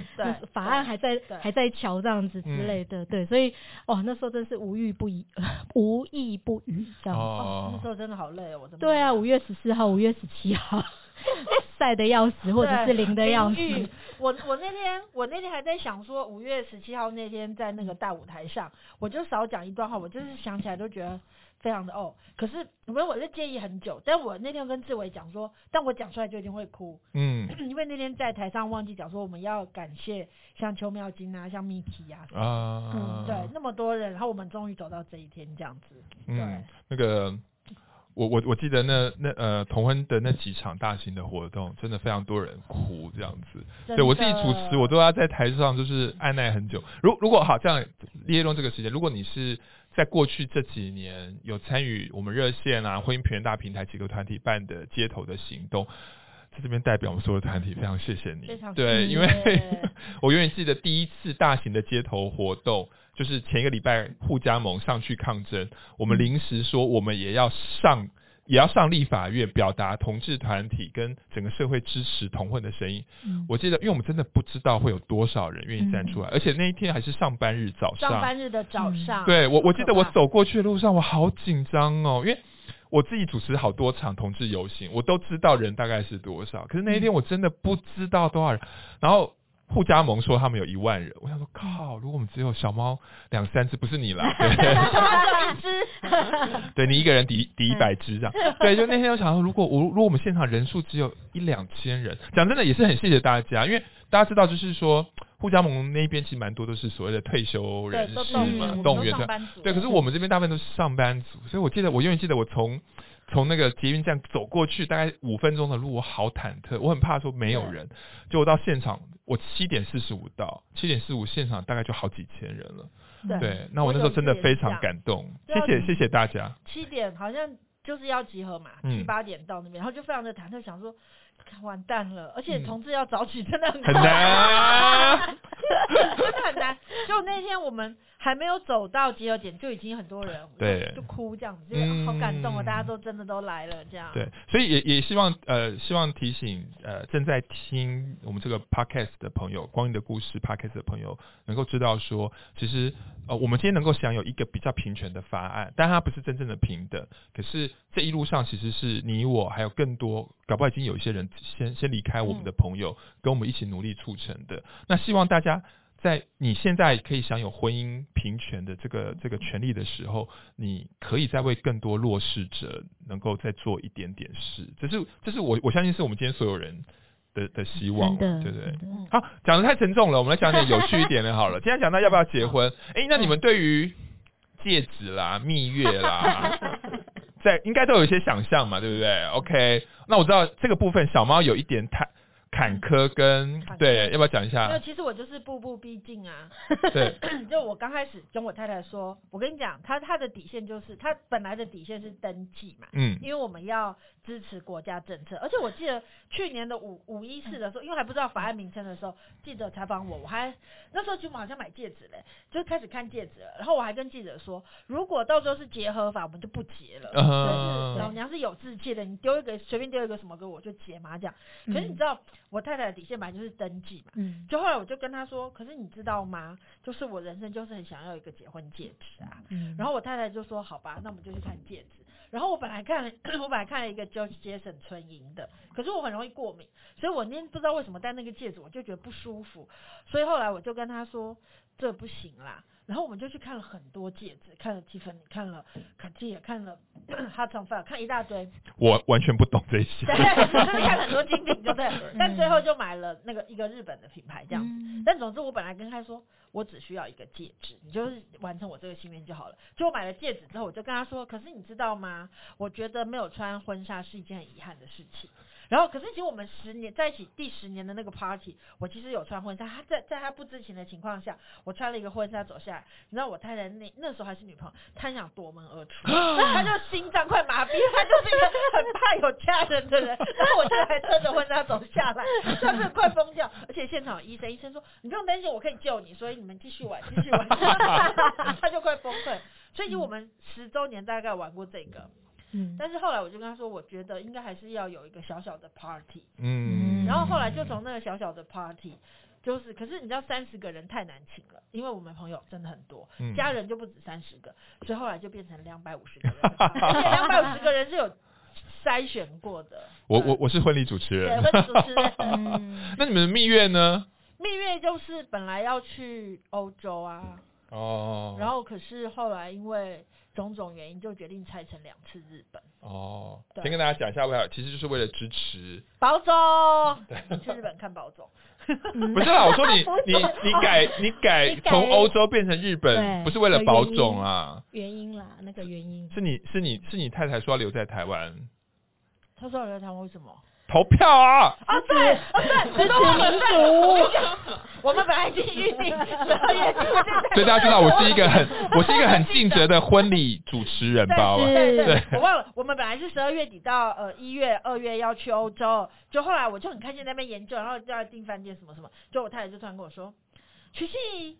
法案还在还在瞧这样子之类的，对，所以哦那时候真是无欲不一，无意不语这样那时哦，候真的好累哦，我的。妈对啊，五月十四号、五月十七号 晒得要死，或者是淋的要死。我我那天我那天还在想说，五月十七号那天在那个大舞台上，我就少讲一段话，我就是想起来都觉得非常的哦。可是因为我是介意很久，但我那天跟志伟讲说，但我讲出来就一定会哭，嗯 因为那天在台上忘记讲说我们要感谢像邱妙金啊，像 Miki 啊，啊，嗯，对，那么多人，然后我们终于走到这一天这样子，嗯对，那个。我我我记得那那呃同婚的那几场大型的活动，真的非常多人哭这样子。对我自己主持，我都要在台上就是按耐很久。如如果好这样利用这个时间，如果你是在过去这几年有参与我们热线啊、婚姻平权大平台几个团体办的街头的行动，在这边代表我们所有团体非常谢谢你。非常对，因为 我永远记得第一次大型的街头活动，就是前一个礼拜互加盟上去抗争，我们临时说我们也要上。也要上立法院表达同志团体跟整个社会支持同婚的声音。嗯我记得，因为我们真的不知道会有多少人愿意站出来，而且那一天还是上班日早上。上班日的早上，对我，我记得我走过去的路上，我好紧张哦，因为我自己主持好多场同志游行，我都知道人大概是多少，可是那一天我真的不知道多少人。然后护家盟说他们有一万人，我想说靠，如果我们只有小猫两三只，不是你啦，对。就一只，对你一个人抵 抵一百只这样，对，就那天我想说，如果我如果我们现场人数只有一两千人，讲真的也是很谢谢大家，因为大家知道就是说，护家盟那边其实蛮多都是所谓的退休，人士嘛，员，动员的，对，可是我们这边大部分都是上班族，所以我记得我永远记得我从从那个捷运站走过去，大概五分钟的路，我好忐忑，我很怕说没有人，就我到现场，我七点四十五到，七点四十五现场大概就好几千人了。对。对，那我那时候真的非常感动，谢谢谢谢大家。七点好像就是要集合嘛，嗯。七八点到那边，然后就非常的忐忑，想说完蛋了，而且嗯。同志要早起真的很很难啊 真的很难。就那天我们还没有走到集合点，就已经很多人对就哭这样子，就好感动哦，嗯大家都真的都来了这样。对，所以也也希望呃，希望提醒呃正在听我们这个 podcast 的朋友，光阴的故事 podcast 的朋友，能够知道说，其实呃，我们今天能够享有一个比较平权的法案，但它不是真正的平等。可是这一路上，其实是你我还有更多，搞不好已经有一些人先先离开我们的朋友，跟我们一起努力促成的。那希望大家在你现在可以享有婚姻平权的这个这个权利的时候，你可以再为更多弱势者能够再做一点点事。这是这是我我相信是我们今天所有人的的希望，对不对？好，讲的太沉重了，我们来讲点有趣一点的好了。今天讲到要不要结婚，哎，那你们对于戒指啦、蜜月啦，在应该都有一些想象嘛，对不对？OK，那我知道这个部分小猫有一点太。坎坷跟对，要不要讲一下？没有，其实我就是步步逼近啊。对，就我刚开始跟我太太说，我跟你讲，他他的底线就是他本来的底线是登记嘛，嗯，因为我们要支持国家政策，而且我记得去年的五五一四的时候，因为还不知道法案名称的时候，记者采访我，我还那时候其实我好像买戒指嘞，就开始看戒指了，然后我还跟记者说，如果到时候是结合法，我们就不结了，就、uh-huh. 是老娘是有志气的，你丢一个随便丢一个什么给我就结嘛这样，可是你知道。嗯我太太的底线本来就是登记嘛，嗯，就后来我就跟她说，可是你知道吗？就是我人生就是很想要一个结婚戒指啊，嗯，然后我太太就说，好吧，那我们就去看戒指。然后我本来看，我本来看了一个 Joyce Jason 纯银的，可是我很容易过敏，所以我那天不知道为什么戴那个戒指我就觉得不舒服，所以后来我就跟他说，这不行啦。然后我们就去看了很多戒指，看了 Tiffany，看了 Cartier，看了 Hudson File，看一大堆。我完全不懂这些。对，就是看很多精品，就对。但最后就买了那个一个日本的品牌这样子。嗯、但总之我本来跟他说，我只需要一个戒指，你就是完成我这个心愿就好了。就我买了戒指之后，我就跟他说，可是你知道吗？我觉得没有穿婚纱是一件很遗憾的事情。然后，可是其实我们十年在一起第十年的那个 party，我其实有穿婚纱。他在在他不知情的情况下，我穿了一个婚纱走下来。你知道我太太那那时候还是女朋友，她很想夺门而出，她就心脏快麻痹，她就是一个很怕有家人的人。然后我太太穿着婚纱走下来，她是快疯掉。而且现场有医生，医生说你不用担心，我可以救你，所以你们继续玩，继续玩。她就快崩溃。所以，我们十周年大概玩过这个。嗯，但是后来我就跟他说，我觉得应该还是要有一个小小的 party。嗯，然后后来就从那个小小的 party，就是，可是你知道三十个人太难请了，因为我们朋友真的很多，嗯、家人就不止三十个，所以后来就变成两百五十个人，而且两百五十个人是有筛选过的。我我我是婚礼主持人，对，婚礼主持人。嗯，那你们的蜜月呢？蜜月就是本来要去欧洲啊，哦，然后可是后来因为。种种原因就决定拆成两次日本。哦，先跟大家讲一下为啥，其实就是为了支持宝总。对，去日本看宝总。不是啦，我说你 你 你改你改从欧洲变成日本，不是为了宝总啊？原因啦，那个原因。是你是你是你太太说要留在台湾。她说要留在台湾为什么？投票啊！啊对，啊对，支持民主。我们本来已经预定十二月，所以大家知道我是一个很我是一个很尽责的婚礼主持人吧？对对对，我忘了，我们本来是十二月底到呃一月二月要去欧洲，就后来我就很开心在那边研究，然后就要订饭店什么什么，就我太太就突然跟我说，曲信，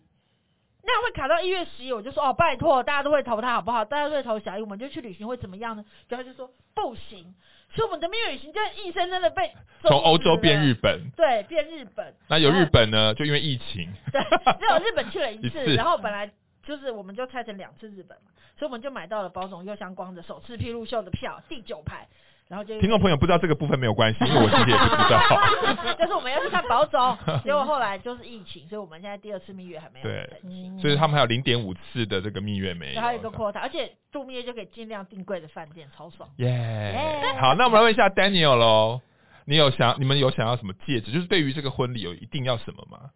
那样会卡到一月十一，我就说哦拜托，大家都会投他好不好？大家都会投小一，我们就去旅行会怎么样呢？然后他就说不行。所以我们的蜜月旅行就硬生生的被从欧洲变日本，对，变日本。那有日本呢，就因为疫情，对，只有日本去了一次，一次，然后本来就是我们就拆成两次日本嘛，所以我们就买到了包总又香光的首次披露秀的票，第九排。然后就听众朋友不知道这个部分没有关系，因为我自己也不知道。就是我们要去看宝总，结果后来就是疫情，所以我们现在第二次蜜月还没有成行。所以他们还有零点五次的这个蜜月没有。还有一个 quota，而且度蜜月就可以尽量订贵的饭店，超爽。耶、yeah！好，那我们来问一下 Daniel 喽，你有想你们有想要什么戒指？就是对于这个婚礼有一定要什么吗？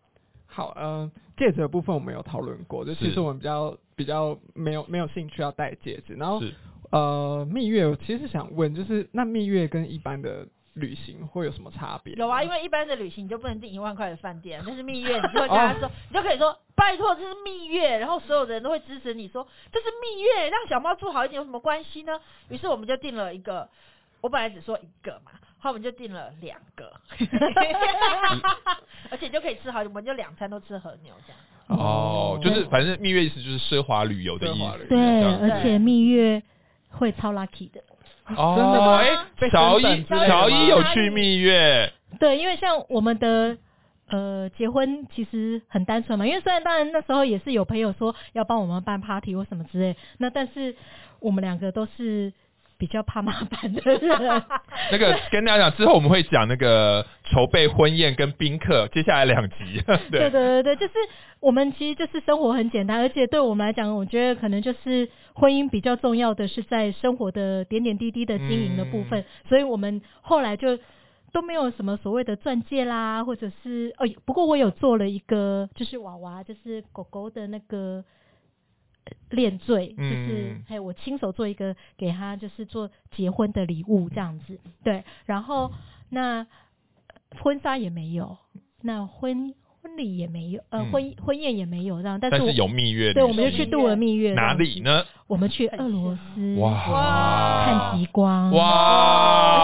好，嗯、呃，戒指的部分我们有讨论过，就其实我们比较比较没有没有兴趣要戴戒指，然后。呃，蜜月我其实想问，就是那蜜月跟一般的旅行会有什么差别？有啊，因为一般的旅行你就不能订一万块的饭店，但是蜜月你就会跟他说，你就可以说拜托这是蜜月，然后所有的人都会支持你说这是蜜月，让小猫住好一点有什么关系呢？于是我们就订了一个，我本来只说一个嘛，后来我们就订了两个，而且就可以吃好，我们就两餐都吃和牛这样。哦，就是反正蜜月意思就是奢华旅游的意思，对，而且蜜月。会超 lucky 的哦，真的吗？哎，乔伊乔伊有去蜜月，对，因为像我们的呃结婚其实很单纯嘛，因为虽然当然那时候也是有朋友说要帮我们办 party 或什么之类，那但是我们两个都是比较怕麻烦的人。那个跟大家讲，之后我们会讲那个筹备婚宴跟宾客，接下来两集。对对对对对，就是我们其实就是生活很简单，而且对我们来讲，我觉得可能就是婚姻比较重要的是在生活的点点滴滴的经营的部分，嗯、所以我们后来就都没有什么所谓的钻戒啦，或者是哦，不过我有做了一个，就是娃娃，就是狗狗的那个。链坠就是，还有我亲手做一个给他，就是做结婚的礼物这样子，对。然后那婚纱也没有，那婚婚礼也没有，呃，婚婚宴也没有这样。但是，但是有蜜月，对，我们就去度了蜜月。哪里呢？我们去俄罗斯哇，看极光哇，而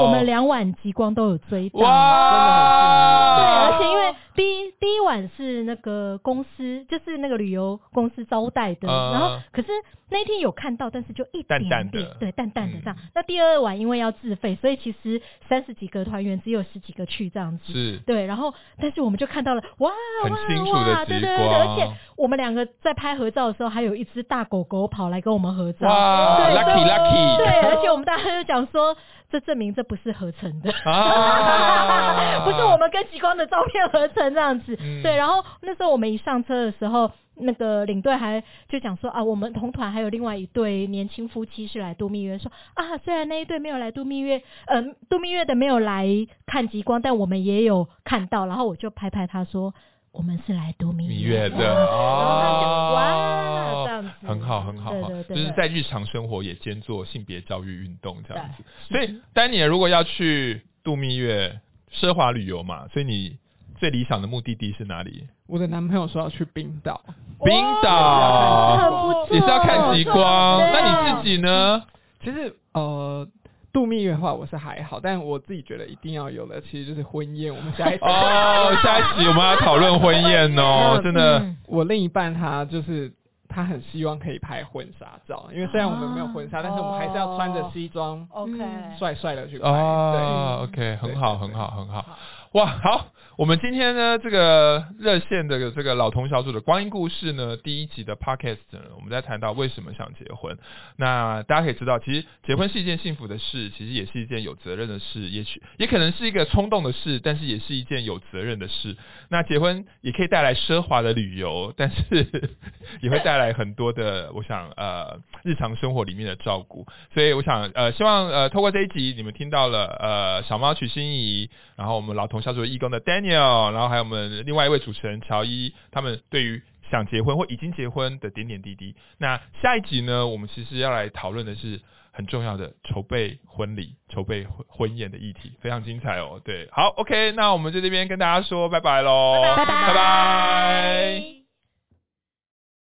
且我们两晚极光都有追到，哇，对，而且因为。晚是那个公司，就是那个旅游公司招待的，呃、然后可是那天有看到，但是就一点点，淡淡的对，淡淡的这样。嗯、那第二晚因为要自费，所以其实三十几个团员只有十几个去这样子，是，对。然后但是我们就看到了，哇，很清楚的哇，对对对，而且我们两个在拍合照的时候，还有一只大狗狗跑来跟我们合照，哇对，lucky lucky，对，而且我们大家就讲说。这证明这不是合成的，啊、不是我们跟极光的照片合成这样子。嗯、对，然后那时候我们一上车的时候，那个领队还就讲说啊，我们同团还有另外一对年轻夫妻是来度蜜月，说啊，虽然那一对没有来度蜜月，呃，度蜜月的没有来看极光，但我们也有看到。然后我就拍拍他说。我们是来度蜜月的，然后他就哇，这样子很好很好，对对对，就是在日常生活也兼做性别教育运动这样子。所以丹尼尔如果要去度蜜月，奢华旅游嘛，所以你最理想的目的地是哪里？我的男朋友说要去冰岛，冰岛也是要看极光。那你自己呢？其实呃。度蜜月的话，我是还好，但我自己觉得一定要有的，其实就是婚宴。我们下一集哦，下一集我们要讨论婚宴哦，真的。我另一半他就是他很希望可以拍婚纱照，因为虽然我们没有婚纱，但是我们还是要穿着西装，OK，帅帅的去拍。哦，OK，很好，很好，很好。哇，好。我们今天呢，这个热线的这个老同小组的光阴故事呢，第一集的 podcast，我们在谈到为什么想结婚。那大家可以知道，其实结婚是一件幸福的事，其实也是一件有责任的事，也许也可能是一个冲动的事，但是也是一件有责任的事。那结婚也可以带来奢华的旅游，但是 也会带来很多的，我想呃日常生活里面的照顾。所以我想呃希望呃透过这一集，你们听到了呃小猫瞿欣怡，然后我们老同小组的义工的 Dan。然后还有我们另外一位主持人乔伊，他们对于想结婚或已经结婚的点点滴滴。那下一集呢，我们其实要来讨论的是很重要的筹备婚礼、筹备婚婚宴的议题，非常精彩哦。对，好，OK，那我们在这边跟大家说拜拜喽，拜拜。拜拜。